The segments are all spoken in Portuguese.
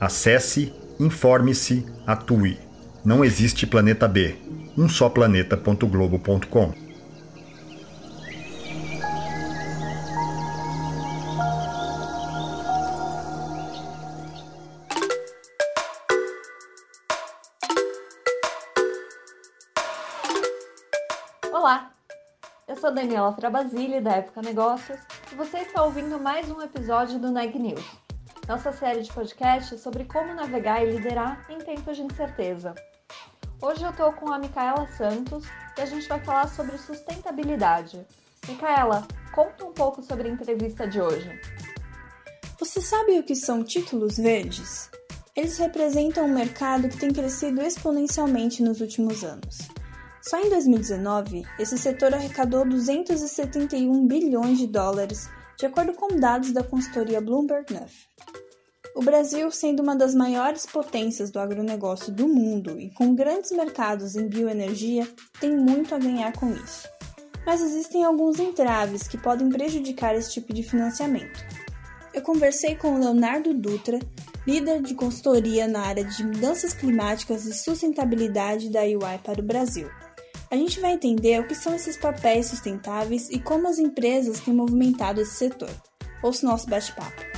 Acesse, informe-se, atue. Não existe planeta B. Um só planeta.globo.com. Olá, eu sou Daniela Trabasile, da Época Negócios, e você está ouvindo mais um episódio do Neg News nossa série de podcast sobre como navegar e liderar em tempos de incerteza. Hoje eu estou com a Micaela Santos e a gente vai falar sobre sustentabilidade. Micaela, conta um pouco sobre a entrevista de hoje. Você sabe o que são títulos verdes? Eles representam um mercado que tem crescido exponencialmente nos últimos anos. Só em 2019, esse setor arrecadou 271 bilhões de dólares, de acordo com dados da consultoria Bloomberg Neff. O Brasil, sendo uma das maiores potências do agronegócio do mundo e com grandes mercados em bioenergia, tem muito a ganhar com isso. Mas existem alguns entraves que podem prejudicar esse tipo de financiamento. Eu conversei com Leonardo Dutra, líder de consultoria na área de mudanças climáticas e sustentabilidade da UI para o Brasil. A gente vai entender o que são esses papéis sustentáveis e como as empresas têm movimentado esse setor. Ouça o nosso bate-papo.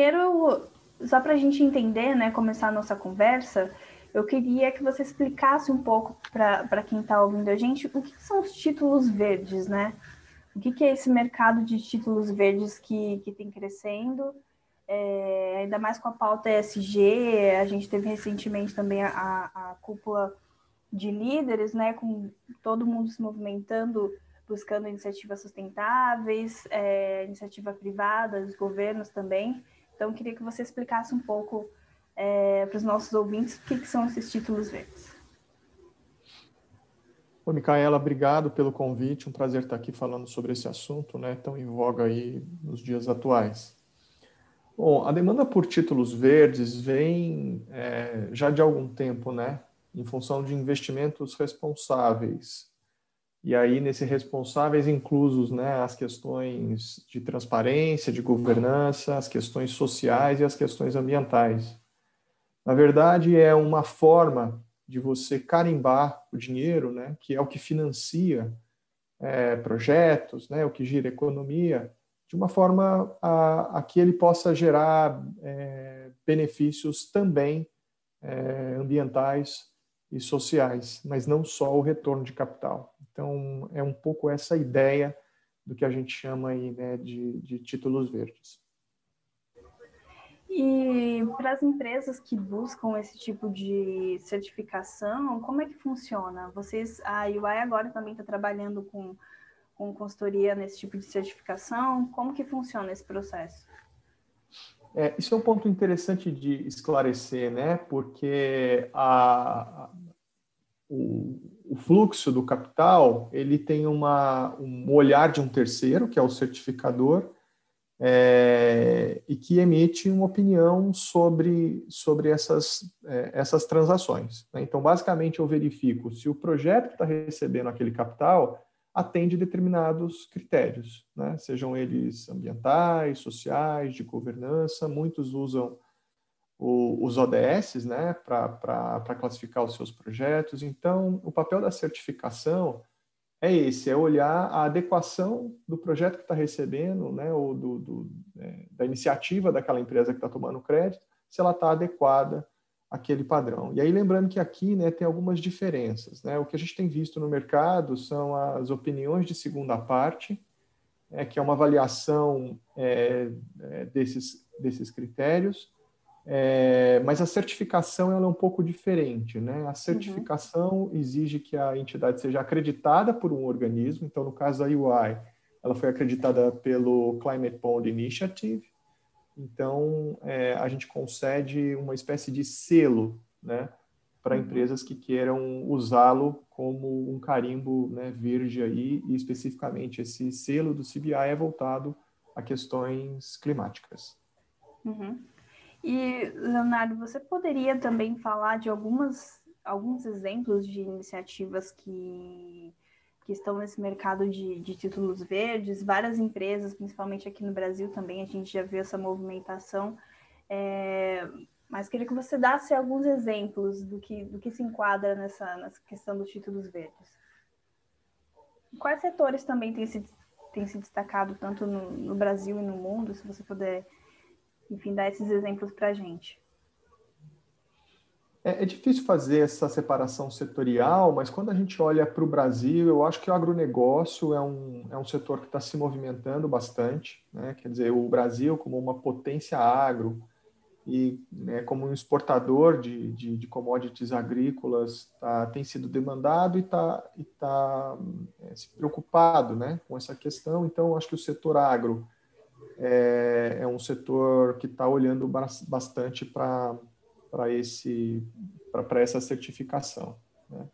Primeiro, só para a gente entender, né, começar a nossa conversa, eu queria que você explicasse um pouco para quem está ouvindo a gente o que, são os títulos verdes, né? O que, que é esse mercado de títulos verdes que, que tem crescendo, é, ainda mais com a pauta ESG, a gente teve recentemente também a, a cúpula de líderes, né, com todo mundo se movimentando, buscando iniciativas sustentáveis, é, iniciativa privada, os governos também. Então, queria que você explicasse um pouco é, para os nossos ouvintes o que, que são esses títulos verdes. Ô, Micaela, obrigado pelo convite. Um prazer estar aqui falando sobre esse assunto, né, tão em voga aí nos dias atuais. Bom, a demanda por títulos verdes vem é, já de algum tempo, né, em função de investimentos responsáveis e aí, nesse responsáveis inclusos né, as questões de transparência, de governança, as questões sociais e as questões ambientais. Na verdade, é uma forma de você carimbar o dinheiro, né, que é o que financia é, projetos, né, o que gira economia, de uma forma a, a que ele possa gerar é, benefícios também é, ambientais e sociais, mas não só o retorno de capital. Então, é um pouco essa ideia do que a gente chama aí, né, de, de títulos verdes. E para as empresas que buscam esse tipo de certificação, como é que funciona? Vocês, a UI agora também está trabalhando com, com consultoria nesse tipo de certificação. Como que funciona esse processo? É, isso é um ponto interessante de esclarecer, né? Porque a, o, o fluxo do capital ele tem uma, um olhar de um terceiro, que é o certificador, é, e que emite uma opinião sobre, sobre essas, é, essas transações. Né? Então, basicamente, eu verifico se o projeto que está recebendo aquele capital atende determinados critérios, né? sejam eles ambientais, sociais, de governança. Muitos usam o, os ODS né, para classificar os seus projetos. Então, o papel da certificação é esse, é olhar a adequação do projeto que está recebendo, né, ou do, do é, da iniciativa daquela empresa que está tomando crédito, se ela está adequada àquele padrão. E aí, lembrando que aqui né, tem algumas diferenças. Né? O que a gente tem visto no mercado são as opiniões de segunda parte, é, que é uma avaliação é, é desses, desses critérios, é, mas a certificação ela é um pouco diferente, né? A certificação uhum. exige que a entidade seja acreditada por um organismo. Então, no caso da UI, ela foi acreditada pelo Climate Bond Initiative. então é, a gente concede uma espécie de selo, né, para uhum. empresas que queiram usá-lo como um carimbo né, verde aí, e especificamente esse selo do CBI é voltado a questões climáticas. Uhum. E, Leonardo, você poderia também falar de algumas, alguns exemplos de iniciativas que, que estão nesse mercado de, de títulos verdes? Várias empresas, principalmente aqui no Brasil também, a gente já viu essa movimentação. É, mas queria que você desse alguns exemplos do que, do que se enquadra nessa, nessa questão dos títulos verdes. Quais setores também têm se, têm se destacado tanto no, no Brasil e no mundo, se você puder enfim, dar esses exemplos para a gente. É, é, difícil fazer essa separação setorial, mas quando a gente olha para o Brasil, eu acho que o agronegócio é um, é um setor que está se movimentando bastante. Né? Quer dizer, o Brasil, como uma potência agro e né, como um exportador de, de, de commodities agrícolas, tá, tem sido demandado e está tá, é, se preocupado né, com essa questão. Então, acho que o setor agro é, é um setor que está olhando bastante para esse para essa certificação. Né?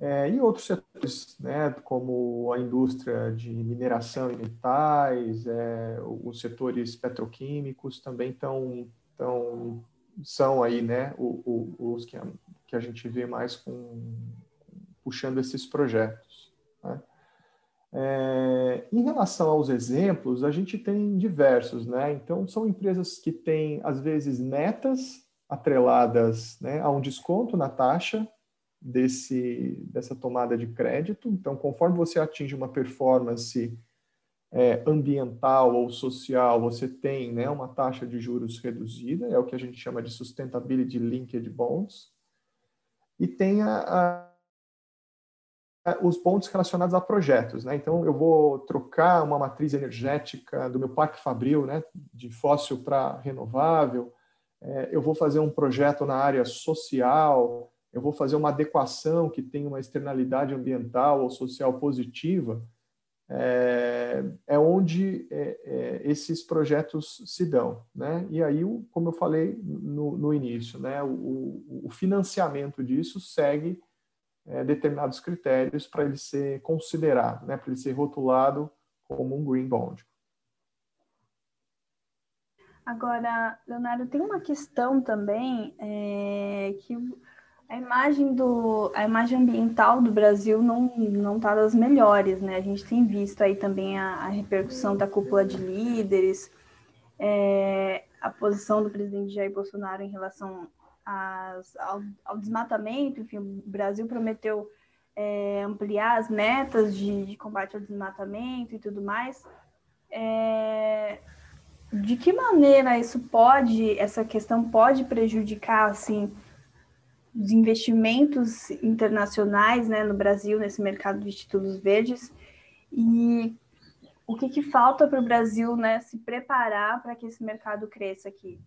É, e outros setores, né, como a indústria de mineração e metais, é, os setores petroquímicos também estão tão, são aí, né, o, o, os que a, que a gente vê mais com, puxando esses projetos. É, em relação aos exemplos, a gente tem diversos, né? Então, são empresas que têm, às vezes, metas atreladas né, a um desconto na taxa desse, dessa tomada de crédito. Então, conforme você atinge uma performance é, ambiental ou social, você tem né, uma taxa de juros reduzida, é o que a gente chama de Sustainability Linked Bonds. E tem a, a os pontos relacionados a projetos. Né? Então, eu vou trocar uma matriz energética do meu parque fabril, né, de fóssil para renovável, é, eu vou fazer um projeto na área social, eu vou fazer uma adequação que tenha uma externalidade ambiental ou social positiva, é, é onde é, é esses projetos se dão. Né? E aí, como eu falei no, no início, né, o, o financiamento disso segue é, determinados critérios para ele ser considerado, né, para ele ser rotulado como um green bond. Agora, Leonardo, tem uma questão também é, que a imagem do a imagem ambiental do Brasil não não está das melhores, né? A gente tem visto aí também a, a repercussão da cúpula de líderes, é, a posição do presidente Jair Bolsonaro em relação as, ao, ao, desmatamento, enfim, o Brasil prometeu é, ampliar as metas de, de, combate ao desmatamento e tudo mais. É, de que maneira isso pode, essa questão pode prejudicar, assim, os investimentos internacionais, né, no Brasil, nesse mercado de títulos verdes, e o que, que falta para o Brasil, né, se preparar para que esse mercado cresça aqui?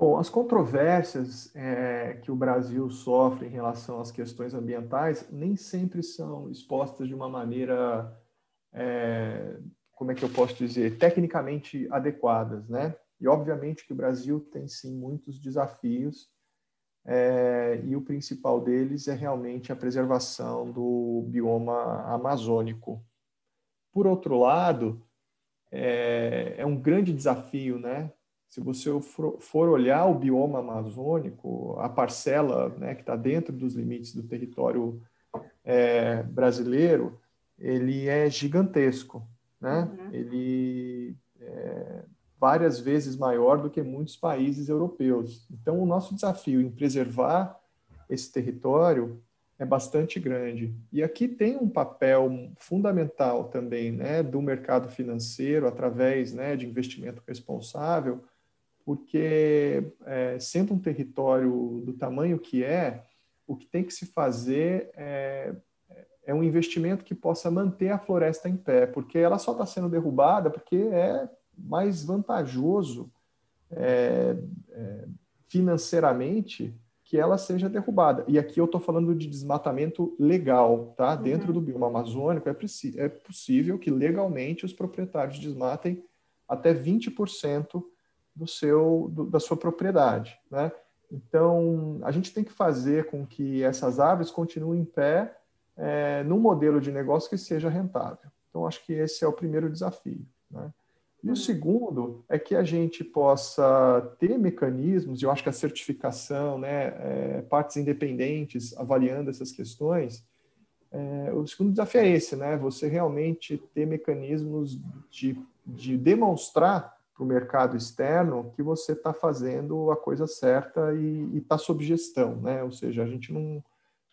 Bom, as controvérsias é, que o Brasil sofre em relação às questões ambientais nem sempre são expostas de uma maneira, é, como é que eu posso dizer, tecnicamente adequadas, né? E obviamente que o Brasil tem sim muitos desafios é, e o principal deles é realmente a preservação do bioma amazônico. Por outro lado, é, um grande desafio, né? Se você for olhar o bioma amazônico, a parcela né, que está dentro dos limites do território é, brasileiro, ele é gigantesco, né? Uhum. Ele é várias vezes maior do que muitos países europeus. Então, o nosso desafio em preservar esse território é bastante grande. E aqui tem um papel fundamental também, né, do mercado financeiro através, né, de investimento responsável porque é, sendo um território do tamanho que é, o que tem que se fazer é, é um investimento que possa manter a floresta em pé, porque ela só está sendo derrubada porque é mais vantajoso é, é, financeiramente que ela seja derrubada. E aqui eu estou falando de desmatamento legal, tá? Uhum. Dentro do bioma amazônico é, é possível que legalmente os proprietários desmatem até 20% do seu, do, da sua propriedade. Né? Então, a gente tem que fazer com que essas árvores continuem em pé é, num modelo de negócio que seja rentável. Então, acho que esse é o primeiro desafio. Né? E o uhum. segundo é que a gente possa ter mecanismos, e eu acho que a certificação, né, é, partes independentes avaliando essas questões, é, o segundo desafio é esse, né, você realmente ter mecanismos de, de demonstrar para o mercado externo que você está fazendo a coisa certa e está sob gestão, né, ou seja, a gente não,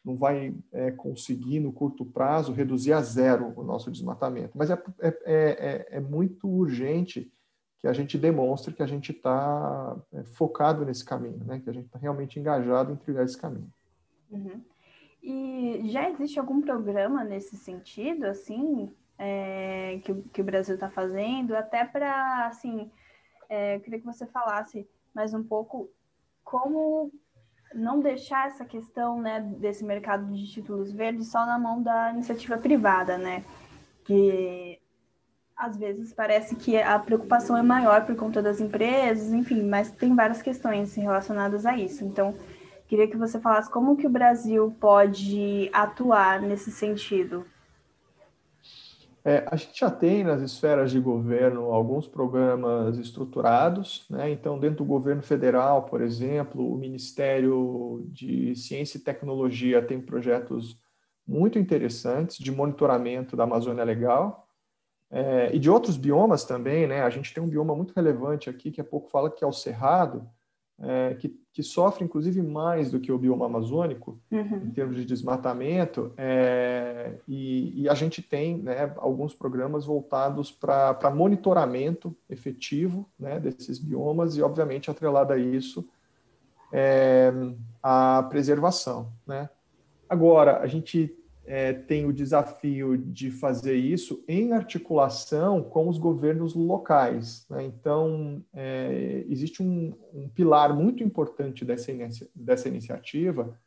não vai é, conseguir, no curto prazo, reduzir a zero o nosso desmatamento. Mas é, é, é, é muito urgente que a gente demonstre que a gente está é, focado nesse caminho, né? que a gente está realmente engajado em trilhar esse caminho. Uhum. E já existe algum programa nesse sentido, assim, é, que, que o Brasil está fazendo, até para, assim, é, eu queria que você falasse mais um pouco como não deixar essa questão né, desse mercado de títulos verdes só na mão da iniciativa privada, né? Que às vezes parece que a preocupação é maior por conta das empresas, enfim, mas tem várias questões relacionadas a isso. Então, queria que você falasse como que o Brasil pode atuar nesse sentido. É, a gente já tem nas esferas de governo alguns programas estruturados, né? então, dentro do governo federal, por exemplo, o Ministério de Ciência e Tecnologia tem projetos muito interessantes de monitoramento da Amazônia Legal é, e de outros biomas também. Né? A gente tem um bioma muito relevante aqui, que há pouco fala que é o Cerrado, é, que, que, sofre inclusive mais do que o bioma amazônico uhum. em termos de desmatamento é, e, e, a gente tem né, alguns programas voltados para monitoramento efetivo né, desses biomas e obviamente atrelado a isso é, a preservação. Né? Agora, a gente é, tem o desafio de fazer isso em articulação com os governos locais. Né? Então, é, existe um, um, pilar muito importante dessa, inicia, dessa iniciativa,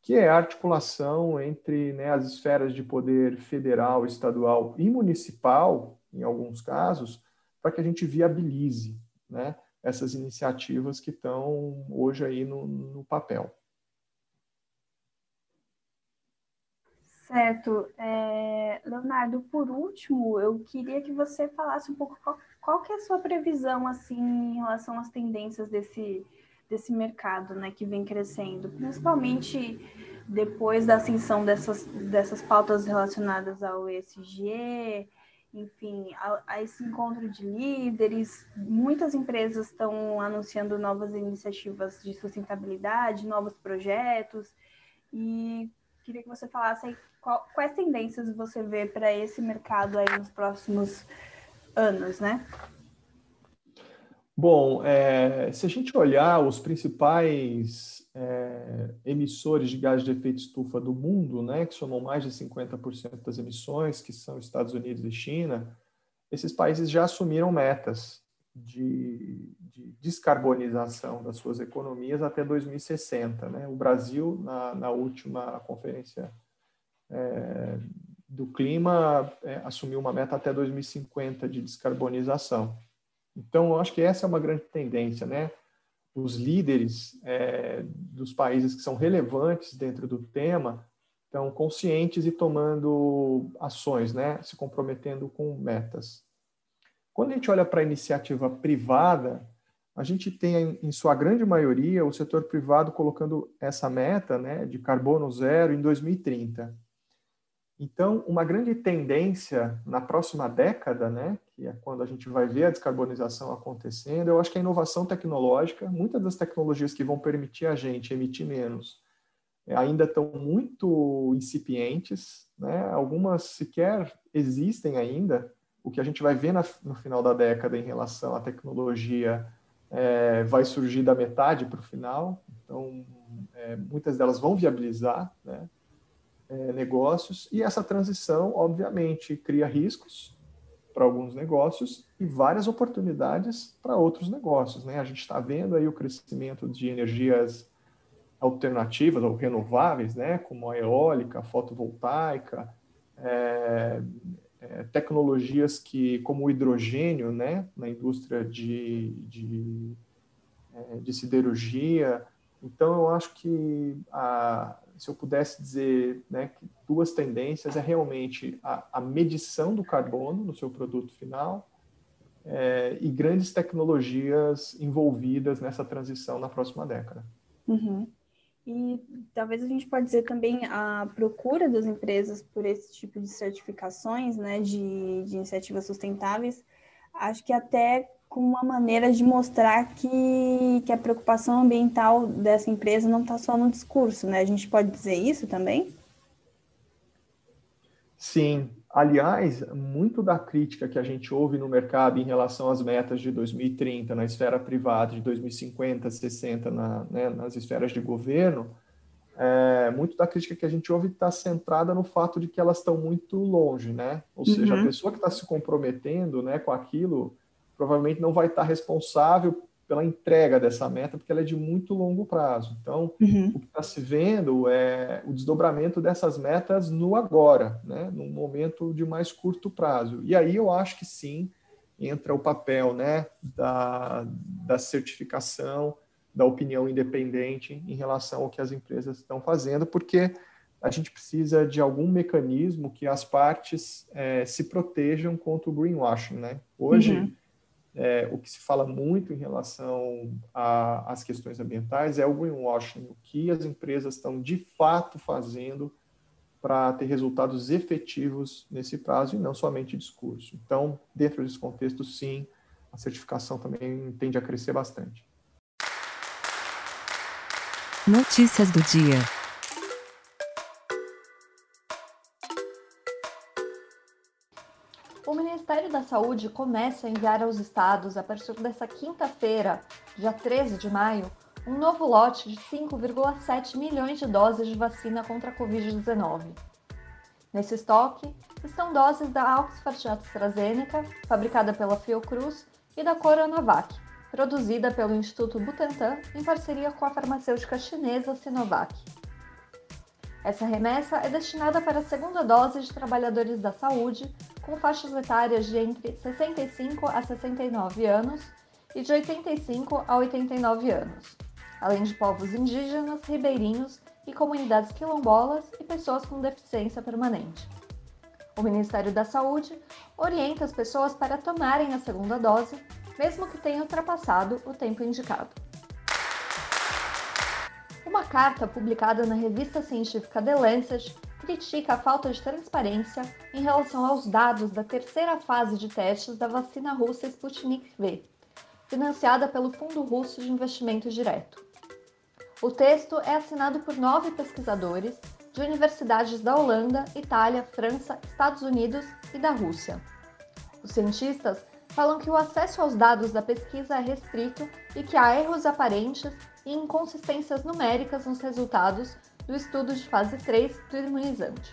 que é a articulação entre né, as esferas de poder federal, estadual e municipal, em alguns casos, para que a gente viabilize né, essas iniciativas que estão hoje aí no, no papel. Certo. É, Leonardo, por último, eu queria que você falasse um pouco qual, qual que é a sua previsão assim em relação às tendências desse, desse mercado né, que vem crescendo, principalmente depois da ascensão dessas, dessas pautas relacionadas ao ESG, enfim, a, a, esse encontro de líderes. Muitas empresas estão anunciando novas iniciativas de sustentabilidade, novos projetos. E queria que você falasse aí qual, quais tendências você vê para esse mercado aí nos próximos anos, né? Bom, é, se a gente olhar os principais é, emissores de gás de efeito estufa do mundo, né, que somam mais de 50% das emissões, que são Estados Unidos e China, esses países já assumiram metas de, de descarbonização das suas economias até 2060. Né? O Brasil, na, na última conferência é, do clima é, assumiu uma meta até 2050 de descarbonização. Então, eu acho que essa é uma grande tendência, né? Os líderes é, dos países que são relevantes dentro do tema estão conscientes e tomando ações, né? Se comprometendo com metas. Quando a gente olha para a iniciativa privada, a gente tem, em sua grande maioria, o setor privado colocando essa meta né, de carbono zero em 2030. Então, uma grande tendência na próxima década, né, que é quando a gente vai ver a descarbonização acontecendo, eu acho que a inovação tecnológica, muitas das tecnologias que vão permitir a gente emitir menos, é, ainda estão muito incipientes, né, algumas sequer existem ainda. O que a gente vai ver na, no final da década em relação à tecnologia é, vai surgir da metade para o final, então é, muitas delas vão viabilizar, né, é, negócios, e essa transição, obviamente, cria riscos para alguns negócios e várias oportunidades para outros negócios. Né? A gente está vendo aí o crescimento de energias alternativas ou renováveis, né? como a eólica, a fotovoltaica, é, é, tecnologias que, como o hidrogênio, né, na indústria de, de, é, de siderurgia. Então, eu acho que, a, se eu pudesse dizer né, que duas tendências é realmente a, a medição do carbono no seu produto final é, e grandes tecnologias envolvidas nessa transição na próxima década. Uhum. E talvez a gente pode dizer também a procura das empresas por esse tipo de certificações, né, de, de iniciativas sustentáveis, acho que até com uma maneira de mostrar que, que a preocupação ambiental dessa empresa não está só no discurso, né? A gente pode dizer isso também? Sim, Aliás, muito da crítica que a gente ouve no mercado em relação às metas de 2030 na esfera privada, de 2050, 60 na, né, nas esferas de governo, é, muito da crítica que a gente ouve está centrada no fato de que elas estão muito longe, né? Ou seja, a uhum. pessoa que está se comprometendo né, com aquilo provavelmente não vai estar responsável pela entrega dessa meta, porque ela é de muito longo prazo. Então, uhum. o que está se vendo é o desdobramento dessas metas no agora, né, num momento de mais curto prazo. E aí eu acho que sim entra o papel né, da, da certificação, da opinião independente em relação ao que as empresas estão fazendo, porque a gente precisa de algum mecanismo que as partes é, se protejam contra o greenwashing. Né? Hoje, uhum é, o que se fala muito em relação às questões ambientais é o greenwashing, o que as empresas estão de fato fazendo para ter resultados efetivos nesse prazo e não somente discurso. Então, dentro desse contexto, sim, a certificação também tende a crescer bastante. Notícias do dia. Ministério da Saúde começa a enviar aos estados, a partir desta quinta-feira, dia 13 de maio, um novo lote de 5,7 milhões de doses de vacina contra a Covid-19. Nesse estoque estão doses da Oxford AstraZeneca, fabricada pela Fiocruz, e da Coronavac, produzida pelo Instituto Butantan em parceria com a farmacêutica chinesa Sinovac. Essa remessa é destinada para a segunda dose de trabalhadores da saúde com faixas etárias de entre 65 a 69 anos e de 85 a 89 anos, além de povos indígenas, ribeirinhos e comunidades quilombolas e pessoas com deficiência permanente. O Ministério da Saúde orienta as pessoas para tomarem a segunda dose, mesmo que tenham ultrapassado o tempo indicado. Uma carta publicada na revista científica The Lancet critica a falta de transparência em relação aos dados da terceira fase de testes da vacina russa Sputnik V, financiada pelo Fundo Russo de Investimento Direto. O texto é assinado por nove pesquisadores de universidades da Holanda, Itália, França, Estados Unidos e da Rússia. Os cientistas falam que o acesso aos dados da pesquisa é restrito e que há erros aparentes e inconsistências numéricas nos resultados do estudo de fase 3 do imunizante.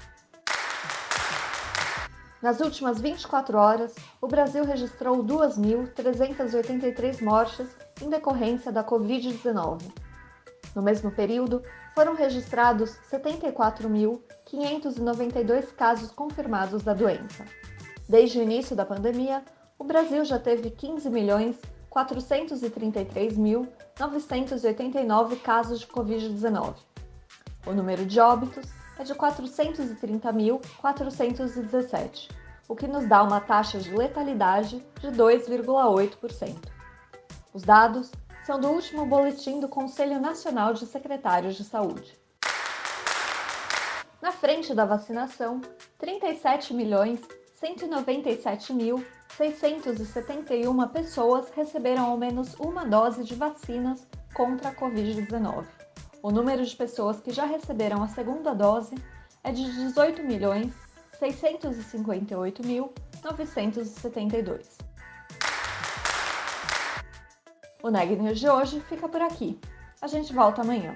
Nas últimas 24 horas, o Brasil registrou 2.383 mortes em decorrência da Covid-19. No mesmo período, foram registrados 74.592 casos confirmados da doença. Desde o início da pandemia, o Brasil já teve 15.433.989 casos de Covid-19 o número de óbitos é de 430.417, o que nos dá uma taxa de letalidade de 2,8%. Os dados são do último boletim do Conselho Nacional de Secretários de Saúde. Na frente da vacinação, 37.197.671 pessoas receberam ao menos uma dose de vacinas contra a Covid-19 o número de pessoas que já receberam a segunda dose é de 18.658.972. O Neg News de hoje fica por aqui. A gente volta amanhã.